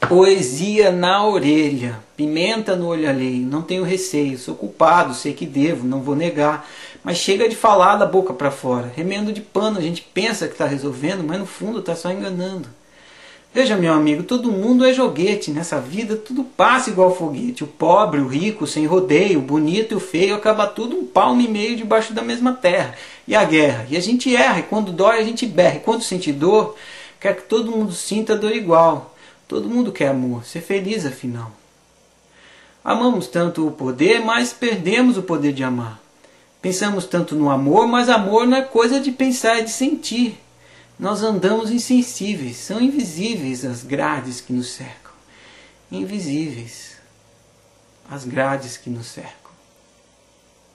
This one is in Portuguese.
Poesia na orelha, pimenta no olho alheio, não tenho receio, sou culpado, sei que devo, não vou negar, mas chega de falar da boca para fora, remendo de pano, a gente pensa que está resolvendo, mas no fundo está só enganando. Veja, meu amigo, todo mundo é joguete, nessa vida tudo passa igual foguete, o pobre, o rico, sem rodeio, o bonito e o feio, acaba tudo um palmo e meio debaixo da mesma terra. E a guerra, e a gente erra, e quando dói a gente berra, e quando sente dor, quer que todo mundo sinta dor igual. Todo mundo quer amor, ser feliz afinal. Amamos tanto o poder, mas perdemos o poder de amar. Pensamos tanto no amor, mas amor não é coisa de pensar, é de sentir. Nós andamos insensíveis, são invisíveis as grades que nos cercam. Invisíveis as grades que nos cercam.